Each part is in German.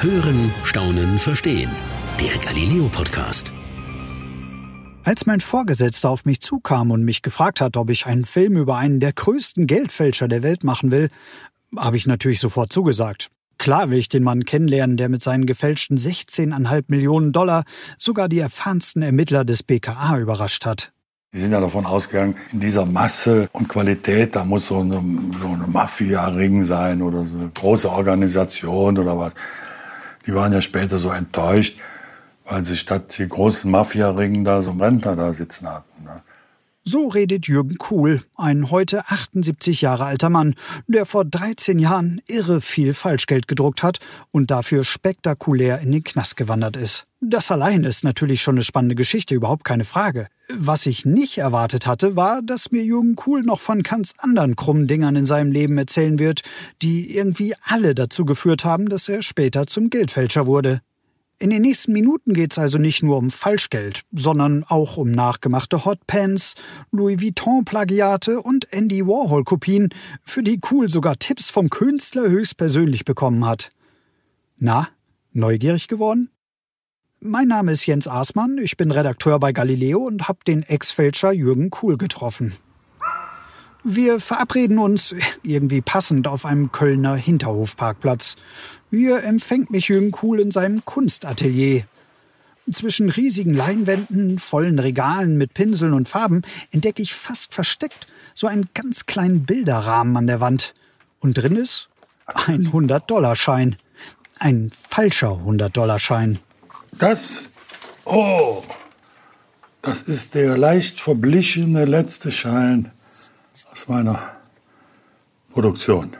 Hören, Staunen, Verstehen. Der Galileo Podcast. Als mein Vorgesetzter auf mich zukam und mich gefragt hat, ob ich einen Film über einen der größten Geldfälscher der Welt machen will, habe ich natürlich sofort zugesagt. Klar will ich den Mann kennenlernen, der mit seinen gefälschten 16,5 Millionen Dollar sogar die erfahrensten Ermittler des BKA überrascht hat. Die sind ja davon ausgegangen, in dieser Masse und Qualität, da muss so eine, so eine Mafia-Ring sein oder so eine große Organisation oder was. Die waren ja später so enttäuscht, weil sie statt die großen Mafia-Ringen da so einen Rentner da sitzen hatten. Ne? So redet Jürgen Kuhl, ein heute 78 Jahre alter Mann, der vor 13 Jahren irre viel Falschgeld gedruckt hat und dafür spektakulär in den Knast gewandert ist. Das allein ist natürlich schon eine spannende Geschichte, überhaupt keine Frage. Was ich nicht erwartet hatte, war, dass mir Jürgen Kuhl noch von ganz anderen krummen Dingern in seinem Leben erzählen wird, die irgendwie alle dazu geführt haben, dass er später zum Geldfälscher wurde. In den nächsten Minuten geht's also nicht nur um Falschgeld, sondern auch um nachgemachte Hotpants, Louis Vuitton-Plagiate und Andy Warhol-Kopien, für die Cool sogar Tipps vom Künstler höchstpersönlich bekommen hat. Na, neugierig geworden? Mein Name ist Jens Aßmann, ich bin Redakteur bei Galileo und hab den Ex-Fälscher Jürgen Kuhl getroffen. Wir verabreden uns irgendwie passend auf einem Kölner Hinterhofparkplatz. Hier empfängt mich Jürgen Kuhl in seinem Kunstatelier. Zwischen riesigen Leinwänden, vollen Regalen mit Pinseln und Farben entdecke ich fast versteckt so einen ganz kleinen Bilderrahmen an der Wand. Und drin ist ein 100-Dollar-Schein. Ein falscher 100-Dollar-Schein. Das, oh, das ist der leicht verblichene letzte Schein aus meiner Produktion.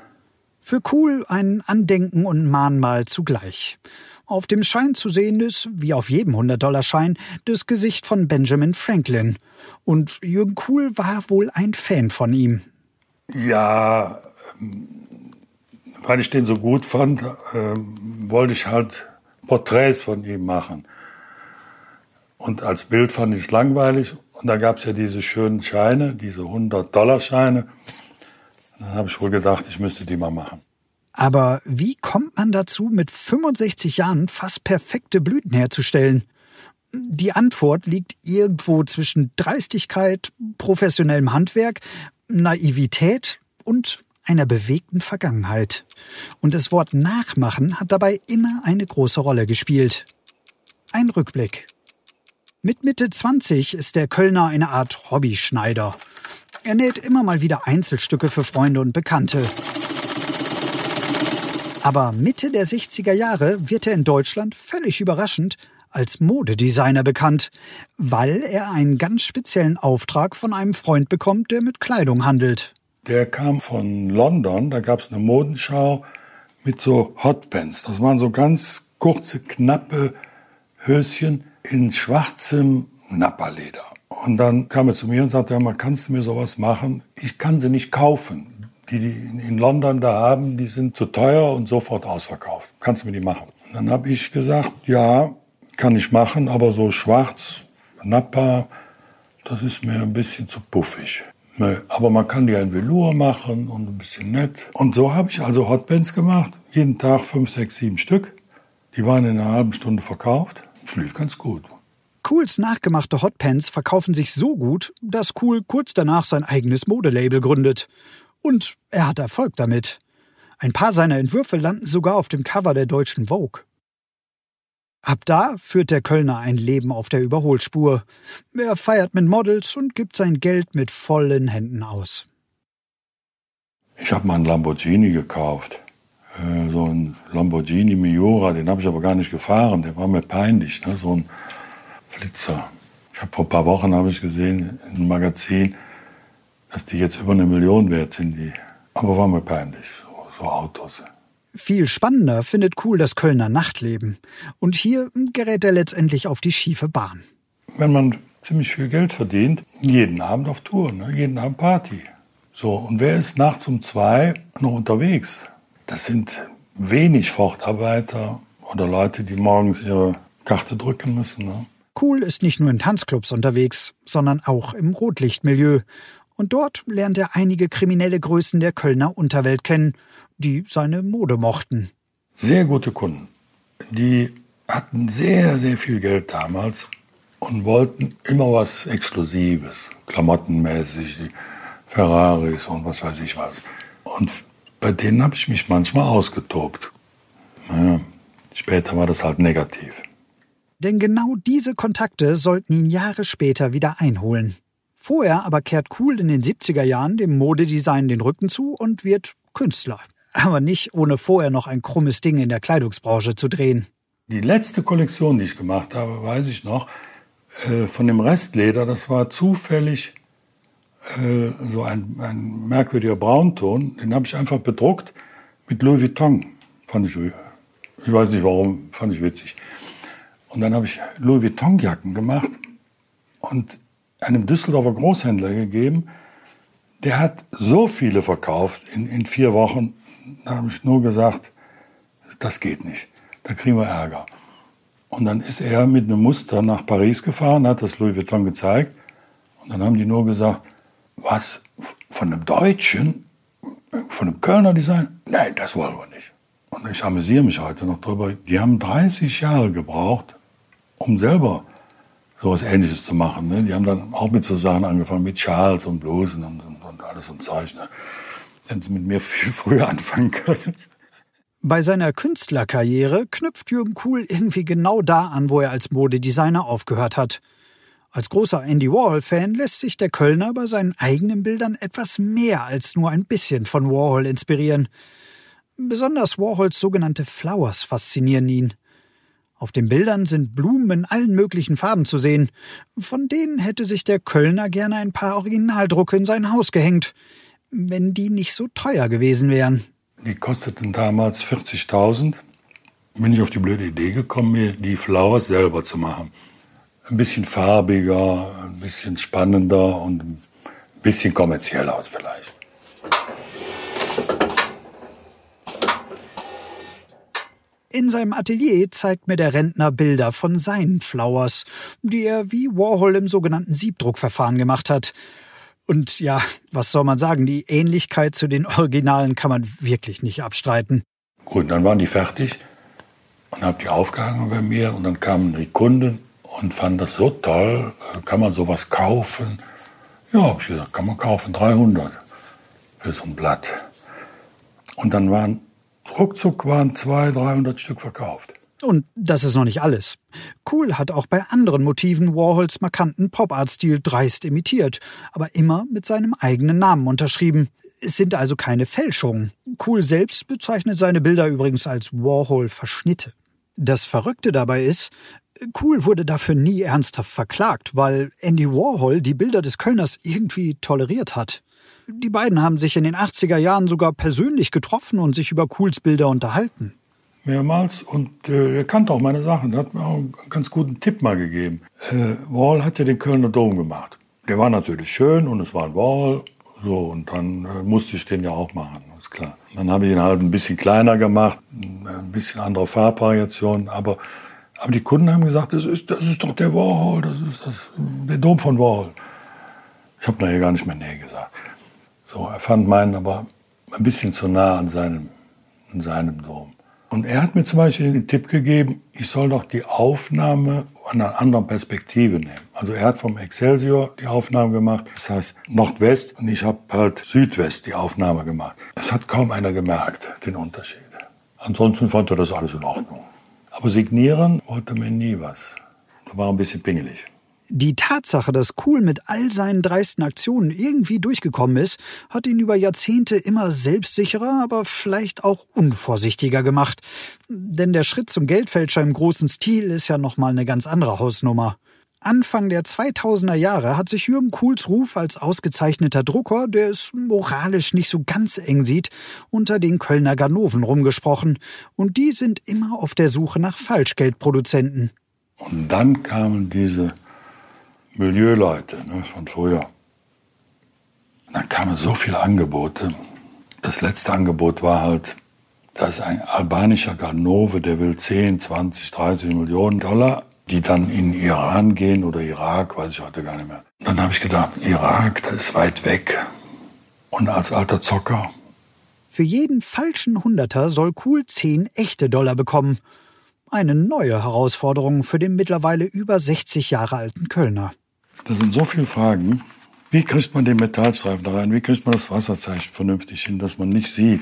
Für Cool ein Andenken und Mahnmal zugleich. Auf dem Schein zu sehen ist, wie auf jedem 100-Dollar-Schein, das Gesicht von Benjamin Franklin. Und Jürgen Kuhl war wohl ein Fan von ihm. Ja, weil ich den so gut fand, äh, wollte ich halt Porträts von ihm machen. Und als Bild fand ich es langweilig und da gab es ja diese schönen Scheine, diese 100-Dollar-Scheine. Dann habe ich wohl gedacht, ich müsste die mal machen. Aber wie kommt man dazu, mit 65 Jahren fast perfekte Blüten herzustellen? Die Antwort liegt irgendwo zwischen Dreistigkeit, professionellem Handwerk, Naivität und einer bewegten Vergangenheit. Und das Wort Nachmachen hat dabei immer eine große Rolle gespielt. Ein Rückblick. Mit Mitte 20 ist der Kölner eine Art Hobbyschneider. Er näht immer mal wieder Einzelstücke für Freunde und Bekannte. Aber Mitte der 60er Jahre wird er in Deutschland völlig überraschend als Modedesigner bekannt, weil er einen ganz speziellen Auftrag von einem Freund bekommt, der mit Kleidung handelt. Der kam von London, da gab es eine Modenschau mit so Hotpants. Das waren so ganz kurze, knappe Höschen in schwarzem Napperleder. Und dann kam er zu mir und sagte, ja, kannst du mir sowas machen? Ich kann sie nicht kaufen. Die, die in London da haben, die sind zu teuer und sofort ausverkauft. Kannst du mir die machen? Und dann habe ich gesagt, ja, kann ich machen, aber so schwarz, Nappa, das ist mir ein bisschen zu puffig. Nee, aber man kann die ein Velour machen und ein bisschen nett. Und so habe ich also Hotbands gemacht. Jeden Tag fünf, sechs, sieben Stück. Die waren in einer halben Stunde verkauft. Es lief ganz gut. Cools nachgemachte Hotpants verkaufen sich so gut, dass Cool kurz danach sein eigenes Modelabel gründet. Und er hat Erfolg damit. Ein paar seiner Entwürfe landen sogar auf dem Cover der deutschen Vogue. Ab da führt der Kölner ein Leben auf der Überholspur. Er feiert mit Models und gibt sein Geld mit vollen Händen aus. Ich habe mal einen Lamborghini gekauft. Äh, so ein Lamborghini Miura, den habe ich aber gar nicht gefahren, der war mir peinlich, ne? so ein Flitzer. Ich habe vor ein paar Wochen habe ich gesehen in einem Magazin, dass die jetzt über eine Million wert sind, die. Aber war mir peinlich, so, so Autos. Viel spannender findet Kuhl das Kölner Nachtleben. Und hier gerät er letztendlich auf die schiefe Bahn. Wenn man ziemlich viel Geld verdient, jeden Abend auf Tour, ne? jeden Abend Party. So, und wer ist nachts um zwei noch unterwegs? Das sind wenig Fortarbeiter oder Leute, die morgens ihre Karte drücken müssen. Ne? Cool ist nicht nur in Tanzclubs unterwegs, sondern auch im Rotlichtmilieu. Und dort lernt er einige kriminelle Größen der Kölner Unterwelt kennen, die seine Mode mochten. Sehr gute Kunden. die hatten sehr, sehr viel Geld damals und wollten immer was Exklusives, klamottenmäßig, die Ferraris und was weiß ich was. Und bei denen habe ich mich manchmal ausgetobt. Naja, später war das halt negativ. Denn genau diese Kontakte sollten ihn Jahre später wieder einholen. Vorher aber kehrt Cool in den 70er Jahren dem Modedesign den Rücken zu und wird Künstler. Aber nicht ohne vorher noch ein krummes Ding in der Kleidungsbranche zu drehen. Die letzte Kollektion, die ich gemacht habe, weiß ich noch, äh, von dem Restleder, das war zufällig äh, so ein, ein merkwürdiger Braunton. Den habe ich einfach bedruckt mit Louis Vuitton. Fand ich, ich weiß nicht warum, fand ich witzig. Und dann habe ich Louis Vuitton-Jacken gemacht und einem Düsseldorfer Großhändler gegeben. Der hat so viele verkauft in, in vier Wochen. Da habe ich nur gesagt, das geht nicht. Da kriegen wir Ärger. Und dann ist er mit einem Muster nach Paris gefahren, hat das Louis Vuitton gezeigt. Und dann haben die nur gesagt, was, von einem Deutschen, von einem Kölner Design? Nein, das wollen wir nicht. Und ich amüsiere mich heute noch drüber. Die haben 30 Jahre gebraucht, um selber sowas Ähnliches zu machen. Ne? Die haben dann auch mit so Sachen angefangen, mit Schals und Blusen und, und, und alles und Zeug. Ne? Hätten sie mit mir viel früher anfangen können. Bei seiner Künstlerkarriere knüpft Jürgen Kuhl irgendwie genau da an, wo er als Modedesigner aufgehört hat. Als großer Andy Warhol-Fan lässt sich der Kölner bei seinen eigenen Bildern etwas mehr als nur ein bisschen von Warhol inspirieren. Besonders Warhols sogenannte Flowers faszinieren ihn. Auf den Bildern sind Blumen in allen möglichen Farben zu sehen. Von denen hätte sich der Kölner gerne ein paar Originaldrucke in sein Haus gehängt, wenn die nicht so teuer gewesen wären. Die kosteten damals 40.000. Bin ich auf die blöde Idee gekommen, mir die Flowers selber zu machen. Ein bisschen farbiger, ein bisschen spannender und ein bisschen kommerziell aus vielleicht. In seinem Atelier zeigt mir der Rentner Bilder von seinen Flowers, die er wie Warhol im sogenannten Siebdruckverfahren gemacht hat. Und ja, was soll man sagen, die Ähnlichkeit zu den Originalen kann man wirklich nicht abstreiten. Gut, dann waren die fertig und habe die aufgehangen bei mir und dann kamen die Kunden und fanden das so toll. Kann man sowas kaufen? Ja, habe ich gesagt, kann man kaufen, 300 für so ein Blatt. Und dann waren ruckzuck waren 200, 300 Stück verkauft. Und das ist noch nicht alles. Cool hat auch bei anderen Motiven Warhols markanten Pop-Art-Stil dreist imitiert, aber immer mit seinem eigenen Namen unterschrieben. Es sind also keine Fälschungen. Cool selbst bezeichnet seine Bilder übrigens als Warhol-Verschnitte. Das Verrückte dabei ist, Cool wurde dafür nie ernsthaft verklagt, weil Andy Warhol die Bilder des Kölners irgendwie toleriert hat. Die beiden haben sich in den 80er Jahren sogar persönlich getroffen und sich über Cools Bilder unterhalten mehrmals und äh, er kannte auch meine Sachen. Er hat mir auch einen ganz guten Tipp mal gegeben. Äh, Wall hat ja den Kölner Dom gemacht. Der war natürlich schön und es war ein Wall. So, und dann äh, musste ich den ja auch machen, ist klar. Dann habe ich ihn halt ein bisschen kleiner gemacht, ein bisschen andere Farbvariation, aber, aber die Kunden haben gesagt, das ist, das ist doch der Warhol, das ist das, der Dom von Warhol. Ich habe nachher gar nicht mehr Nähe gesagt. So, er fand meinen aber ein bisschen zu nah an seinem, an seinem Dom. Und er hat mir zum Beispiel den Tipp gegeben, ich soll doch die Aufnahme an einer anderen Perspektive nehmen. Also er hat vom Excelsior die Aufnahme gemacht, das heißt Nordwest und ich habe halt Südwest die Aufnahme gemacht. Es hat kaum einer gemerkt, den Unterschied. Ansonsten fand er das alles in Ordnung. Aber signieren wollte mir nie was. Da war ein bisschen pingelig. Die Tatsache, dass Cool mit all seinen dreisten Aktionen irgendwie durchgekommen ist, hat ihn über Jahrzehnte immer selbstsicherer, aber vielleicht auch unvorsichtiger gemacht. Denn der Schritt zum Geldfälscher im großen Stil ist ja nochmal eine ganz andere Hausnummer. Anfang der 2000er Jahre hat sich Jürgen Kuhls Ruf als ausgezeichneter Drucker, der es moralisch nicht so ganz eng sieht, unter den Kölner Ganoven rumgesprochen. Und die sind immer auf der Suche nach Falschgeldproduzenten. Und dann kamen diese Milieuleute ne, von früher. dann kamen so viele Angebote. Das letzte Angebot war halt, da ist ein albanischer Ganove, der will 10, 20, 30 Millionen Dollar, die dann in Iran gehen oder Irak, weiß ich heute gar nicht mehr. Dann habe ich gedacht, Irak, das ist weit weg. Und als alter Zocker. Für jeden falschen Hunderter soll Cool 10 echte Dollar bekommen. Eine neue Herausforderung für den mittlerweile über 60 Jahre alten Kölner. Das sind so viele Fragen. Wie kriegt man den Metallstreifen da rein? Wie kriegt man das Wasserzeichen vernünftig hin, dass man nicht sieht?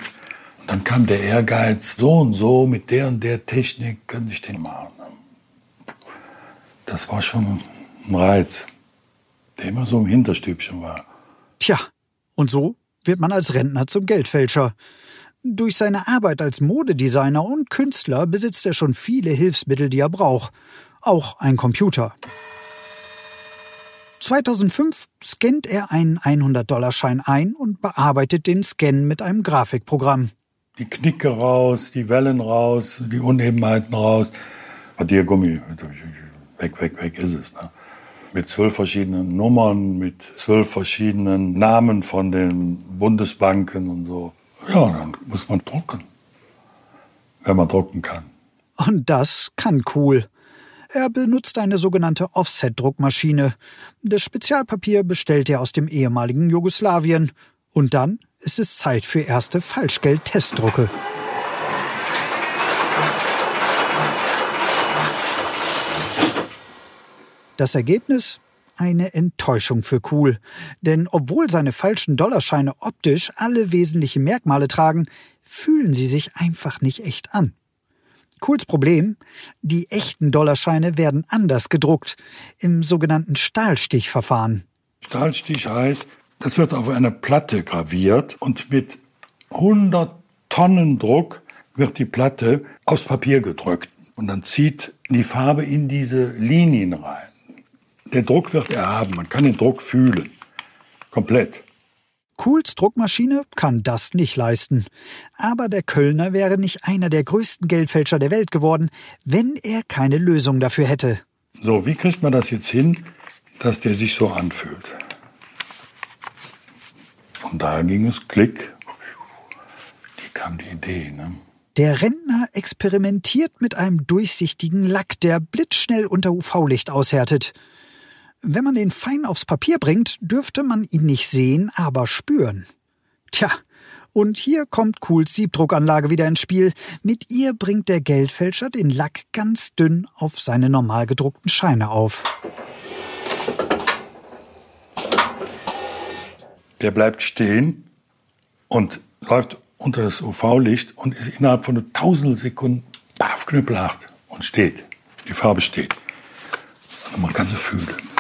Und dann kam der Ehrgeiz, so und so, mit der und der Technik könnte ich den machen. Das war schon ein Reiz, der immer so im Hinterstübchen war. Tja, und so wird man als Rentner zum Geldfälscher. Durch seine Arbeit als Modedesigner und Künstler besitzt er schon viele Hilfsmittel, die er braucht. Auch ein Computer. 2005 scannt er einen 100-Dollar-Schein ein und bearbeitet den Scan mit einem Grafikprogramm. Die Knicke raus, die Wellen raus, die Unebenheiten raus. Radiergummi, weg, weg, weg ist es. Ne? Mit zwölf verschiedenen Nummern, mit zwölf verschiedenen Namen von den Bundesbanken und so. Ja, dann muss man drucken, wenn man drucken kann. Und das kann cool. Er benutzt eine sogenannte Offset-Druckmaschine. Das Spezialpapier bestellt er aus dem ehemaligen Jugoslawien. Und dann ist es Zeit für erste Falschgeld-Testdrucke. Das Ergebnis? Eine Enttäuschung für Cool. Denn obwohl seine falschen Dollarscheine optisch alle wesentlichen Merkmale tragen, fühlen sie sich einfach nicht echt an. Cools Problem, die echten Dollarscheine werden anders gedruckt, im sogenannten Stahlstichverfahren. Stahlstich heißt, das wird auf eine Platte graviert und mit 100 Tonnen Druck wird die Platte aufs Papier gedrückt. Und dann zieht die Farbe in diese Linien rein. Der Druck wird erhaben, man kann den Druck fühlen. Komplett. Kuhls Druckmaschine kann das nicht leisten. Aber der Kölner wäre nicht einer der größten Geldfälscher der Welt geworden, wenn er keine Lösung dafür hätte. So, wie kriegt man das jetzt hin, dass der sich so anfühlt? Und da ging es Klick. Die kam die Idee, ne? Der Rentner experimentiert mit einem durchsichtigen Lack, der blitzschnell unter UV-Licht aushärtet. Wenn man den fein aufs Papier bringt, dürfte man ihn nicht sehen, aber spüren. Tja, und hier kommt Cools Siebdruckanlage wieder ins Spiel. Mit ihr bringt der Geldfälscher den Lack ganz dünn auf seine normal gedruckten Scheine auf. Der bleibt stehen und läuft unter das UV-Licht und ist innerhalb von einer Tausendsekunden baff knüppelhart und steht. Die Farbe steht. Und man kann sie fühlen.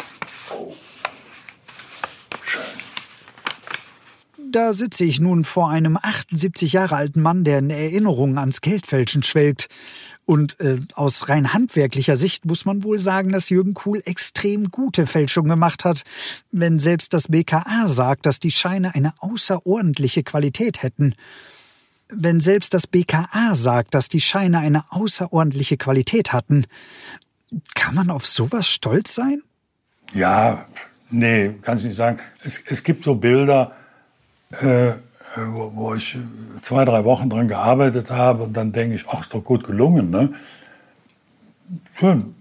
Da sitze ich nun vor einem 78 Jahre alten Mann, der in Erinnerungen ans Geldfälschen schwelgt. Und äh, aus rein handwerklicher Sicht muss man wohl sagen, dass Jürgen Kuhl extrem gute Fälschungen gemacht hat. Wenn selbst das BKA sagt, dass die Scheine eine außerordentliche Qualität hätten. Wenn selbst das BKA sagt, dass die Scheine eine außerordentliche Qualität hatten. Kann man auf sowas stolz sein? Ja, nee, kann ich nicht sagen. Es, es gibt so Bilder, äh, wo, wo, ich zwei, drei Wochen dran gearbeitet habe und dann denke ich, ach, ist doch gut gelungen. Ne? Schön.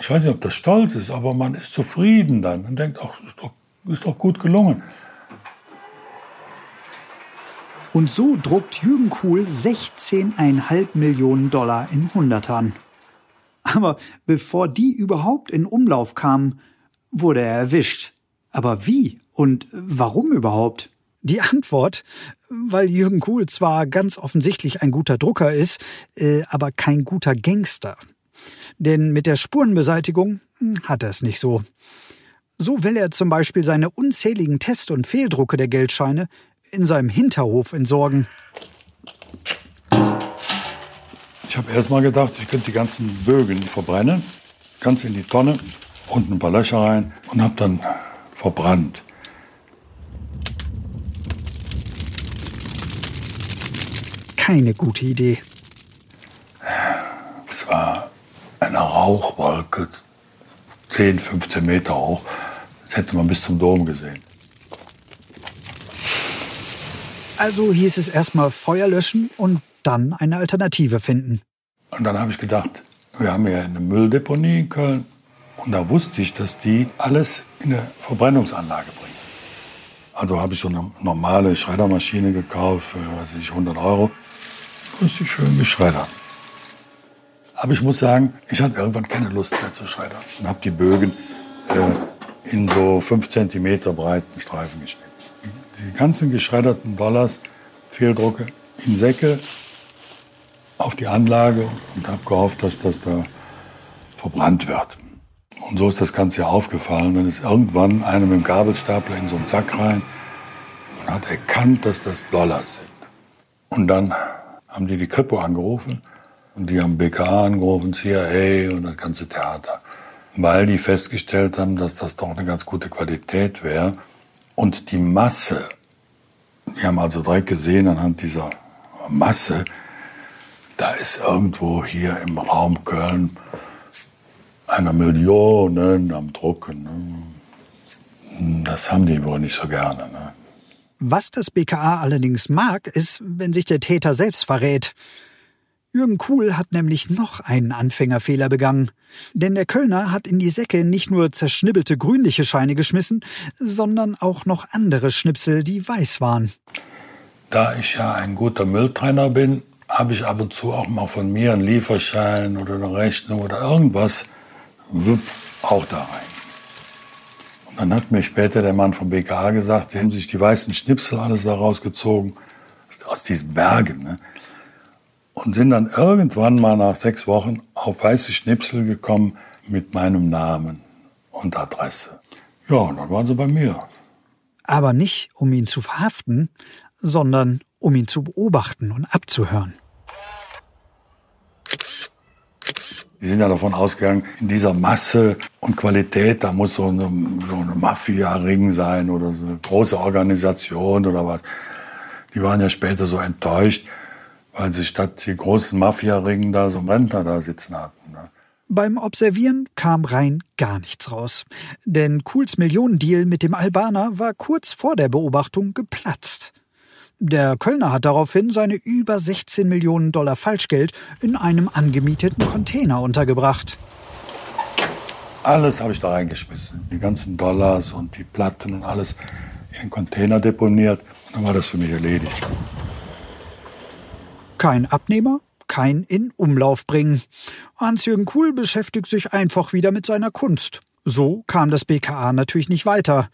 Ich weiß nicht, ob das stolz ist, aber man ist zufrieden dann und denkt, ach, ist doch, ist doch gut gelungen. Und so druckt Jürgen Kuhl 16,5 Millionen Dollar in Hundertern. Aber bevor die überhaupt in Umlauf kamen, wurde er erwischt. Aber wie und warum überhaupt? Die Antwort, weil Jürgen Kuhl zwar ganz offensichtlich ein guter Drucker ist, äh, aber kein guter Gangster. Denn mit der Spurenbeseitigung hm, hat er es nicht so. So will er zum Beispiel seine unzähligen Test- und Fehldrucke der Geldscheine in seinem Hinterhof entsorgen. Ich habe erst mal gedacht, ich könnte die ganzen Bögen verbrennen, ganz in die Tonne, unten ein paar Löcher rein und habe dann verbrannt. Keine gute Idee. Es war eine Rauchwolke, 10, 15 Meter hoch. Das hätte man bis zum Dom gesehen. Also hieß es erstmal Feuer löschen und dann eine Alternative finden. Und dann habe ich gedacht, wir haben ja eine Mülldeponie in Köln. Und da wusste ich, dass die alles in eine Verbrennungsanlage bringen. Also habe ich so eine normale Schreddermaschine gekauft für weiß ich, 100 Euro richtig schön geschreddert. Aber ich muss sagen, ich hatte irgendwann keine Lust mehr zu schreddern und habe die Bögen äh, in so 5 cm breiten Streifen geschnitten. Die ganzen geschredderten Dollars, Fehldrucke, in Säcke auf die Anlage und habe gehofft, dass das da verbrannt wird. Und so ist das Ganze ja aufgefallen. Dann ist irgendwann einer mit dem Gabelstapler in so einen Sack rein und hat erkannt, dass das Dollars sind. Und dann haben die die Kripo angerufen und die haben BKA angerufen, CIA und das ganze Theater. Weil die festgestellt haben, dass das doch eine ganz gute Qualität wäre. Und die Masse, wir haben also direkt gesehen anhand dieser Masse, da ist irgendwo hier im Raum Köln einer Million am Drucken. Ne? Das haben die wohl nicht so gerne. Ne? Was das BKA allerdings mag, ist, wenn sich der Täter selbst verrät. Jürgen Kuhl hat nämlich noch einen Anfängerfehler begangen. Denn der Kölner hat in die Säcke nicht nur zerschnibbelte grünliche Scheine geschmissen, sondern auch noch andere Schnipsel, die weiß waren. Da ich ja ein guter Mülltrenner bin, habe ich ab und zu auch mal von mir einen Lieferschein oder eine Rechnung oder irgendwas auch da rein. Und dann hat mir später der Mann vom BKA gesagt, sie haben sich die weißen Schnipsel alles da rausgezogen, aus diesen Bergen. Ne? Und sind dann irgendwann mal nach sechs Wochen auf weiße Schnipsel gekommen mit meinem Namen und Adresse. Ja, und dann waren sie bei mir. Aber nicht, um ihn zu verhaften, sondern um ihn zu beobachten und abzuhören. Die sind ja davon ausgegangen, in dieser Masse und Qualität, da muss so eine, so eine Mafia-Ring sein oder so eine große Organisation oder was. Die waren ja später so enttäuscht, weil sie statt die großen Mafia-Ringen da so einen Rentner da sitzen hatten. Ne? Beim Observieren kam rein gar nichts raus. Denn Kuhls Millionendeal mit dem Albaner war kurz vor der Beobachtung geplatzt. Der Kölner hat daraufhin seine über 16 Millionen Dollar Falschgeld in einem angemieteten Container untergebracht. Alles habe ich da reingeschmissen. Die ganzen Dollars und die Platten und alles in den Container deponiert. Und dann war das für mich erledigt. Kein Abnehmer, kein in Umlauf bringen. Hans-Jürgen Kuhl beschäftigt sich einfach wieder mit seiner Kunst. So kam das BKA natürlich nicht weiter.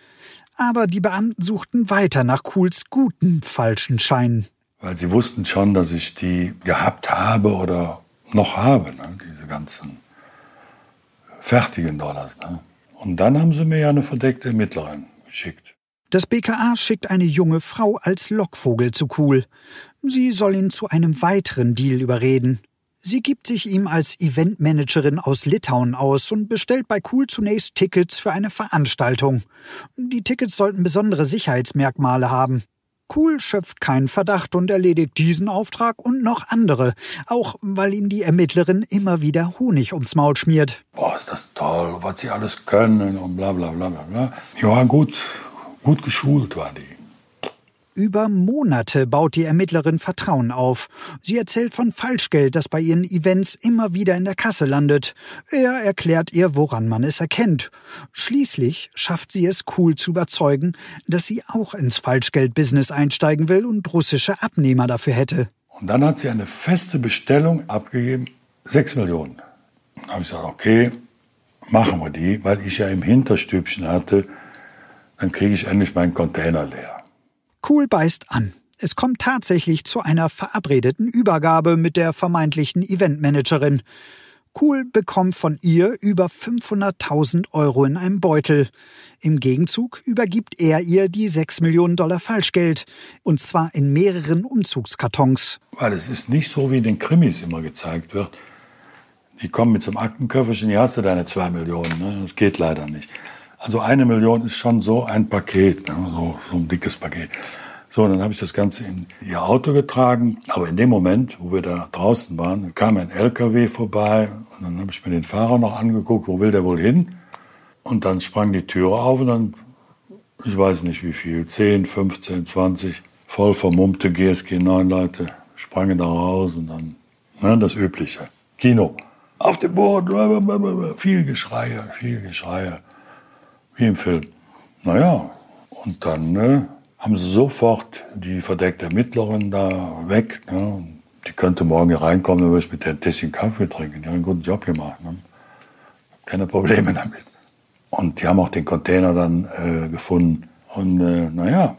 Aber die Beamten suchten weiter nach Kuhls guten falschen Scheinen. Weil sie wussten schon, dass ich die gehabt habe oder noch habe, ne? diese ganzen fertigen Dollars. Ne? Und dann haben sie mir ja eine verdeckte Ermittlerin geschickt. Das BKA schickt eine junge Frau als Lockvogel zu Kuhl. Sie soll ihn zu einem weiteren Deal überreden. Sie gibt sich ihm als Eventmanagerin aus Litauen aus und bestellt bei Cool zunächst Tickets für eine Veranstaltung. Die Tickets sollten besondere Sicherheitsmerkmale haben. Cool schöpft keinen Verdacht und erledigt diesen Auftrag und noch andere, auch weil ihm die Ermittlerin immer wieder Honig ums Maul schmiert. Boah, ist das toll, was sie alles können und bla bla bla bla. Ja, gut, gut geschult war die. Über Monate baut die Ermittlerin Vertrauen auf. Sie erzählt von Falschgeld, das bei ihren Events immer wieder in der Kasse landet. Er erklärt ihr, woran man es erkennt. Schließlich schafft sie es, Cool zu überzeugen, dass sie auch ins Falschgeld-Business einsteigen will und russische Abnehmer dafür hätte. Und dann hat sie eine feste Bestellung abgegeben, sechs Millionen. Dann habe ich gesagt, okay, machen wir die, weil ich ja im Hinterstübchen hatte, dann kriege ich endlich meinen Container leer. Cool beißt an. Es kommt tatsächlich zu einer verabredeten Übergabe mit der vermeintlichen Eventmanagerin. Cool bekommt von ihr über 500.000 Euro in einem Beutel. Im Gegenzug übergibt er ihr die 6 Millionen Dollar Falschgeld. Und zwar in mehreren Umzugskartons. Weil es ist nicht so, wie in den Krimis immer gezeigt wird. Die kommen mit einem Aktenköfferchen, hier hast du deine 2 Millionen. Ne? Das geht leider nicht. Also eine Million ist schon so ein Paket, ne? so, so ein dickes Paket. So, dann habe ich das Ganze in ihr Auto getragen. Aber in dem Moment, wo wir da draußen waren, kam ein LKW vorbei. Und dann habe ich mir den Fahrer noch angeguckt, wo will der wohl hin? Und dann sprang die Türe auf und dann, ich weiß nicht wie viel, 10, 15, 20 voll vermummte GSG 9 Leute sprangen da raus und dann ne, das Übliche. Kino. Auf dem Boden, viel Geschreie, viel Geschreie. Wie im Film. Naja, und dann ne, haben sie sofort die verdeckte Ermittlerin da weg. Ne, Die könnte morgen hier reinkommen, dann würde ich mit der ein Tässchen Kaffee trinken. Die haben einen guten Job gemacht. Ne? Keine Probleme damit. Und die haben auch den Container dann äh, gefunden. Und äh, naja,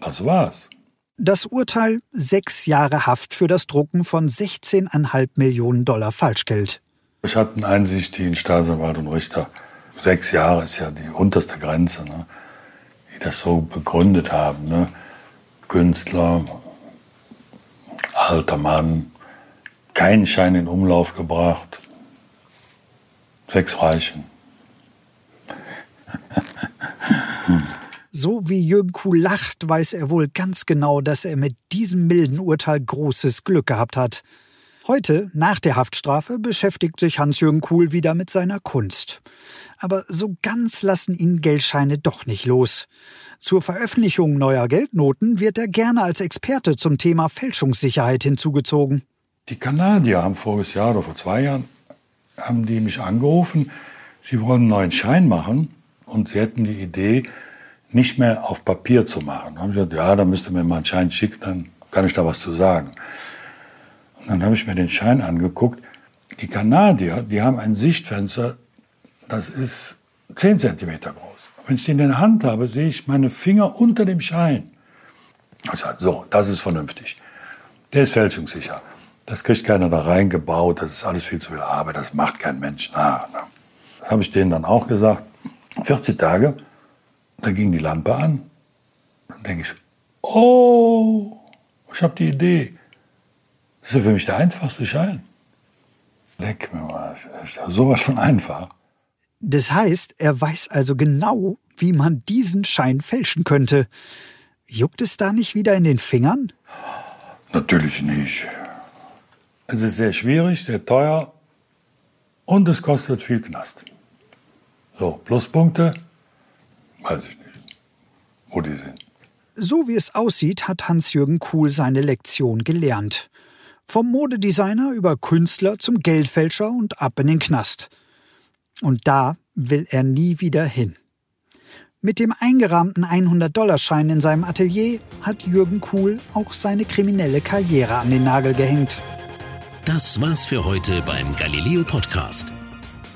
das war's. Das Urteil sechs Jahre Haft für das Drucken von 16,5 Millionen Dollar Falschgeld. Ich hatte eine Einsicht, die in Staatsanwalt und Richter, sechs Jahre ist ja die unterste Grenze, ne? die das so begründet haben. Ne? Künstler, alter Mann, keinen Schein in Umlauf gebracht, sechs Reichen. So wie Jürgen Kuhl lacht, weiß er wohl ganz genau, dass er mit diesem milden Urteil großes Glück gehabt hat. Heute, nach der Haftstrafe, beschäftigt sich Hans-Jürgen Kuhl wieder mit seiner Kunst. Aber so ganz lassen ihn Geldscheine doch nicht los. Zur Veröffentlichung neuer Geldnoten wird er gerne als Experte zum Thema Fälschungssicherheit hinzugezogen. Die Kanadier haben voriges Jahr oder vor zwei Jahren haben die mich angerufen, sie wollen einen neuen Schein machen und sie hätten die Idee, nicht mehr auf Papier zu machen. Dann habe ich gesagt, ja, dann müsst ihr mir mal einen Schein schicken, dann kann ich da was zu sagen. Und dann habe ich mir den Schein angeguckt. Die Kanadier, die haben ein Sichtfenster, das ist 10 cm groß. Wenn ich den in der Hand habe, sehe ich meine Finger unter dem Schein. Ich sage, so, das ist vernünftig. Der ist fälschungssicher. Das kriegt keiner da reingebaut, das ist alles viel zu viel Arbeit, das macht kein Mensch nach. Das habe ich denen dann auch gesagt. 40 Tage da ging die Lampe an. Dann denke ich, oh, ich habe die Idee. Das ist ja für mich der einfachste Schein. Leck mir mal, das ist ja sowas von einfach. Das heißt, er weiß also genau, wie man diesen Schein fälschen könnte. Juckt es da nicht wieder in den Fingern? Natürlich nicht. Es ist sehr schwierig, sehr teuer und es kostet viel Knast. So, Pluspunkte, Weiß ich nicht, wo die sind. So wie es aussieht, hat Hans-Jürgen Kuhl seine Lektion gelernt. Vom Modedesigner über Künstler zum Geldfälscher und ab in den Knast. Und da will er nie wieder hin. Mit dem eingerahmten 100-Dollar-Schein in seinem Atelier hat Jürgen Kuhl auch seine kriminelle Karriere an den Nagel gehängt. Das war's für heute beim Galileo Podcast.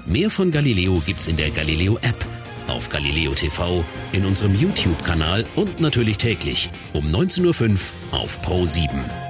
Mehr von Galileo gibt's in der Galileo App auf Galileo TV, in unserem YouTube-Kanal und natürlich täglich um 19.05 Uhr auf Pro 7.